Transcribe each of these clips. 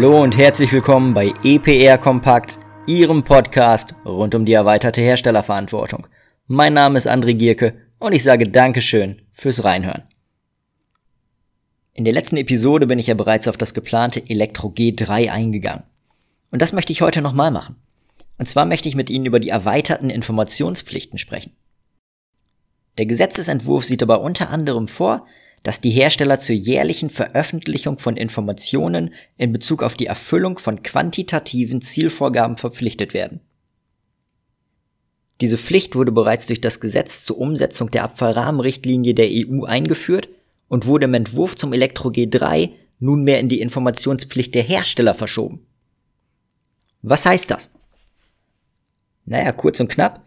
Hallo und herzlich willkommen bei EPR Kompakt, Ihrem Podcast rund um die erweiterte Herstellerverantwortung. Mein Name ist André Gierke und ich sage Dankeschön fürs Reinhören. In der letzten Episode bin ich ja bereits auf das geplante Elektro G3 eingegangen. Und das möchte ich heute nochmal machen. Und zwar möchte ich mit Ihnen über die erweiterten Informationspflichten sprechen. Der Gesetzesentwurf sieht aber unter anderem vor, dass die Hersteller zur jährlichen Veröffentlichung von Informationen in Bezug auf die Erfüllung von quantitativen Zielvorgaben verpflichtet werden. Diese Pflicht wurde bereits durch das Gesetz zur Umsetzung der Abfallrahmenrichtlinie der EU eingeführt und wurde im Entwurf zum Elektro G3 nunmehr in die Informationspflicht der Hersteller verschoben. Was heißt das? Naja, kurz und knapp.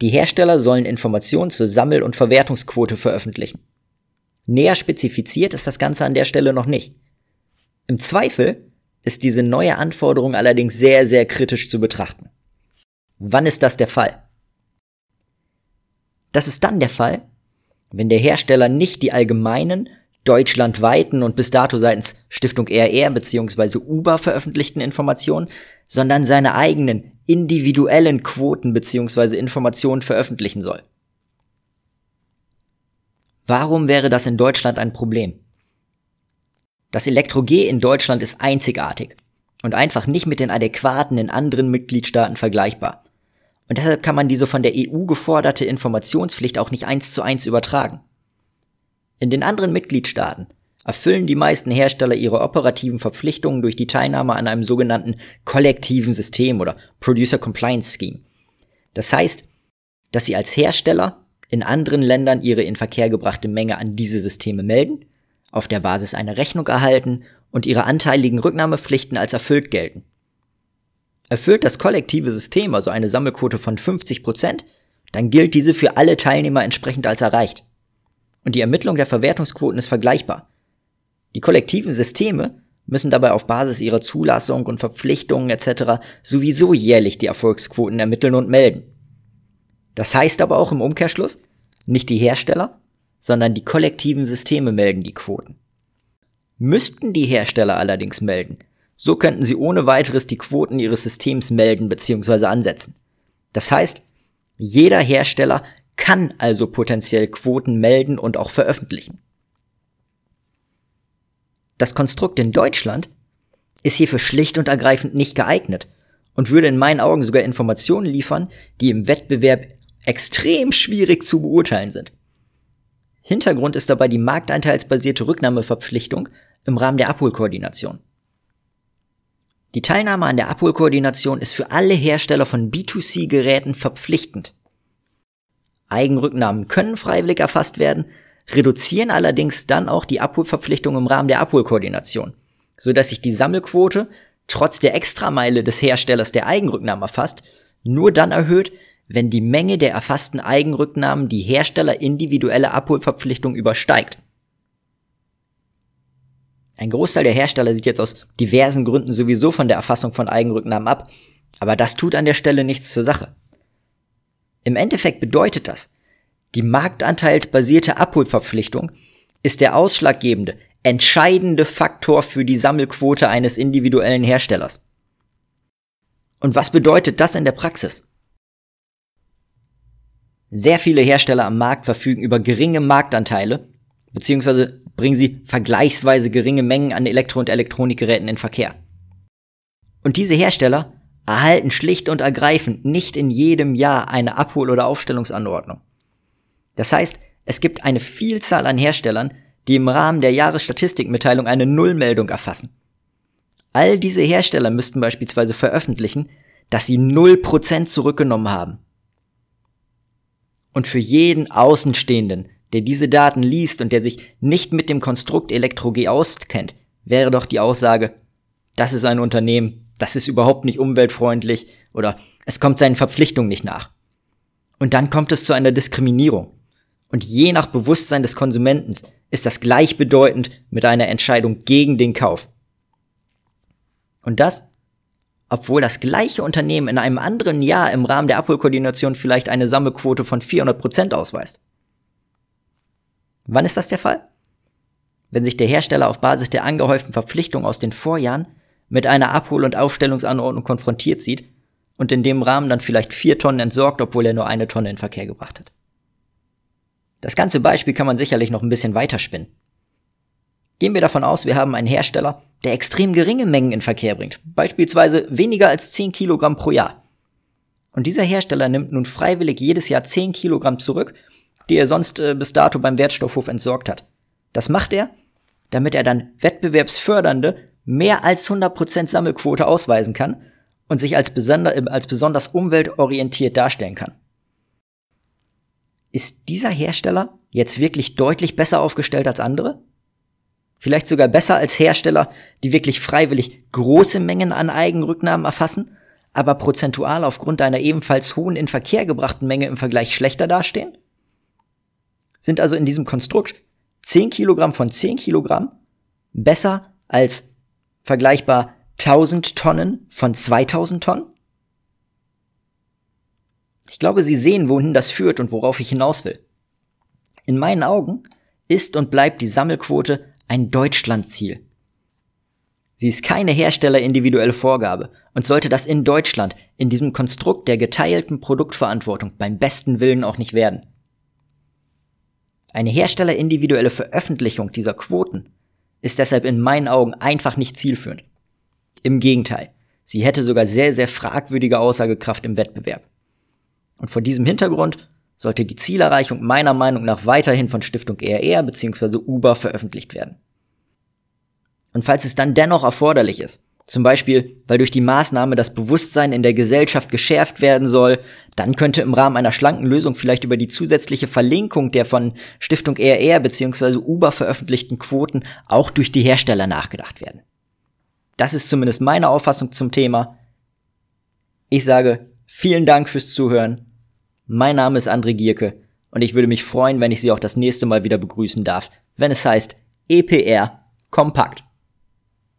Die Hersteller sollen Informationen zur Sammel- und Verwertungsquote veröffentlichen. Näher spezifiziert ist das Ganze an der Stelle noch nicht. Im Zweifel ist diese neue Anforderung allerdings sehr, sehr kritisch zu betrachten. Wann ist das der Fall? Das ist dann der Fall, wenn der Hersteller nicht die allgemeinen, deutschlandweiten und bis dato seitens Stiftung RR bzw. UBA veröffentlichten Informationen, sondern seine eigenen individuellen Quoten bzw. Informationen veröffentlichen soll. Warum wäre das in Deutschland ein Problem? Das Elektro-G in Deutschland ist einzigartig und einfach nicht mit den adäquaten in anderen Mitgliedstaaten vergleichbar. Und deshalb kann man diese von der EU geforderte Informationspflicht auch nicht eins zu eins übertragen. In den anderen Mitgliedstaaten erfüllen die meisten Hersteller ihre operativen Verpflichtungen durch die Teilnahme an einem sogenannten kollektiven System oder Producer Compliance Scheme. Das heißt, dass sie als Hersteller in anderen Ländern ihre in Verkehr gebrachte Menge an diese Systeme melden, auf der Basis eine Rechnung erhalten und ihre anteiligen Rücknahmepflichten als erfüllt gelten. Erfüllt das kollektive System also eine Sammelquote von 50 Prozent, dann gilt diese für alle Teilnehmer entsprechend als erreicht. Und die Ermittlung der Verwertungsquoten ist vergleichbar. Die kollektiven Systeme müssen dabei auf Basis ihrer Zulassung und Verpflichtungen etc. sowieso jährlich die Erfolgsquoten ermitteln und melden. Das heißt aber auch im Umkehrschluss, nicht die Hersteller, sondern die kollektiven Systeme melden die Quoten. Müssten die Hersteller allerdings melden, so könnten sie ohne weiteres die Quoten ihres Systems melden bzw. ansetzen. Das heißt, jeder Hersteller kann also potenziell Quoten melden und auch veröffentlichen. Das Konstrukt in Deutschland ist hierfür schlicht und ergreifend nicht geeignet und würde in meinen Augen sogar Informationen liefern, die im Wettbewerb extrem schwierig zu beurteilen sind. Hintergrund ist dabei die markteinteilsbasierte Rücknahmeverpflichtung im Rahmen der Abholkoordination. Die Teilnahme an der Abholkoordination ist für alle Hersteller von B2C-Geräten verpflichtend. Eigenrücknahmen können freiwillig erfasst werden, reduzieren allerdings dann auch die Abholverpflichtung im Rahmen der Abholkoordination, sodass sich die Sammelquote trotz der Extrameile des Herstellers der Eigenrücknahmen erfasst, nur dann erhöht, wenn die Menge der erfassten Eigenrücknahmen die Hersteller individuelle Abholverpflichtung übersteigt. Ein Großteil der Hersteller sieht jetzt aus diversen Gründen sowieso von der Erfassung von Eigenrücknahmen ab, aber das tut an der Stelle nichts zur Sache. Im Endeffekt bedeutet das, die marktanteilsbasierte Abholverpflichtung ist der ausschlaggebende, entscheidende Faktor für die Sammelquote eines individuellen Herstellers. Und was bedeutet das in der Praxis? Sehr viele Hersteller am Markt verfügen über geringe Marktanteile, beziehungsweise bringen sie vergleichsweise geringe Mengen an Elektro- und Elektronikgeräten in Verkehr. Und diese Hersteller erhalten schlicht und ergreifend nicht in jedem Jahr eine Abhol- oder Aufstellungsanordnung. Das heißt, es gibt eine Vielzahl an Herstellern, die im Rahmen der Jahresstatistikmitteilung eine Nullmeldung erfassen. All diese Hersteller müssten beispielsweise veröffentlichen, dass sie 0% zurückgenommen haben. Und für jeden Außenstehenden, der diese Daten liest und der sich nicht mit dem Konstrukt Elektro-G auskennt, wäre doch die Aussage, das ist ein Unternehmen, das ist überhaupt nicht umweltfreundlich oder es kommt seinen Verpflichtungen nicht nach. Und dann kommt es zu einer Diskriminierung. Und je nach Bewusstsein des Konsumenten ist das gleichbedeutend mit einer Entscheidung gegen den Kauf. Und das obwohl das gleiche Unternehmen in einem anderen Jahr im Rahmen der Abholkoordination vielleicht eine Sammelquote von 400% ausweist. Wann ist das der Fall? Wenn sich der Hersteller auf Basis der angehäuften Verpflichtungen aus den Vorjahren mit einer Abhol- und Aufstellungsanordnung konfrontiert sieht und in dem Rahmen dann vielleicht vier Tonnen entsorgt, obwohl er nur eine Tonne in Verkehr gebracht hat. Das ganze Beispiel kann man sicherlich noch ein bisschen weiterspinnen. Gehen wir davon aus, wir haben einen Hersteller, der extrem geringe Mengen in Verkehr bringt, beispielsweise weniger als 10 Kilogramm pro Jahr. Und dieser Hersteller nimmt nun freiwillig jedes Jahr 10 Kilogramm zurück, die er sonst äh, bis dato beim Wertstoffhof entsorgt hat. Das macht er, damit er dann wettbewerbsfördernde mehr als 100% Sammelquote ausweisen kann und sich als, besonder, äh, als besonders umweltorientiert darstellen kann. Ist dieser Hersteller jetzt wirklich deutlich besser aufgestellt als andere? Vielleicht sogar besser als Hersteller, die wirklich freiwillig große Mengen an Eigenrücknahmen erfassen, aber prozentual aufgrund einer ebenfalls hohen in Verkehr gebrachten Menge im Vergleich schlechter dastehen? Sind also in diesem Konstrukt 10 Kilogramm von 10 Kilogramm besser als vergleichbar 1000 Tonnen von 2000 Tonnen? Ich glaube, Sie sehen, wohin das führt und worauf ich hinaus will. In meinen Augen ist und bleibt die Sammelquote ein Deutschlandziel. Sie ist keine herstellerindividuelle Vorgabe und sollte das in Deutschland in diesem Konstrukt der geteilten Produktverantwortung beim besten Willen auch nicht werden. Eine herstellerindividuelle Veröffentlichung dieser Quoten ist deshalb in meinen Augen einfach nicht zielführend. Im Gegenteil, sie hätte sogar sehr, sehr fragwürdige Aussagekraft im Wettbewerb. Und vor diesem Hintergrund sollte die Zielerreichung meiner Meinung nach weiterhin von Stiftung ERR bzw. Uber veröffentlicht werden. Und falls es dann dennoch erforderlich ist, zum Beispiel, weil durch die Maßnahme das Bewusstsein in der Gesellschaft geschärft werden soll, dann könnte im Rahmen einer schlanken Lösung vielleicht über die zusätzliche Verlinkung der von Stiftung ERR bzw. Uber veröffentlichten Quoten auch durch die Hersteller nachgedacht werden. Das ist zumindest meine Auffassung zum Thema. Ich sage vielen Dank fürs Zuhören. Mein Name ist André Gierke und ich würde mich freuen, wenn ich Sie auch das nächste Mal wieder begrüßen darf, wenn es heißt EPR Kompakt.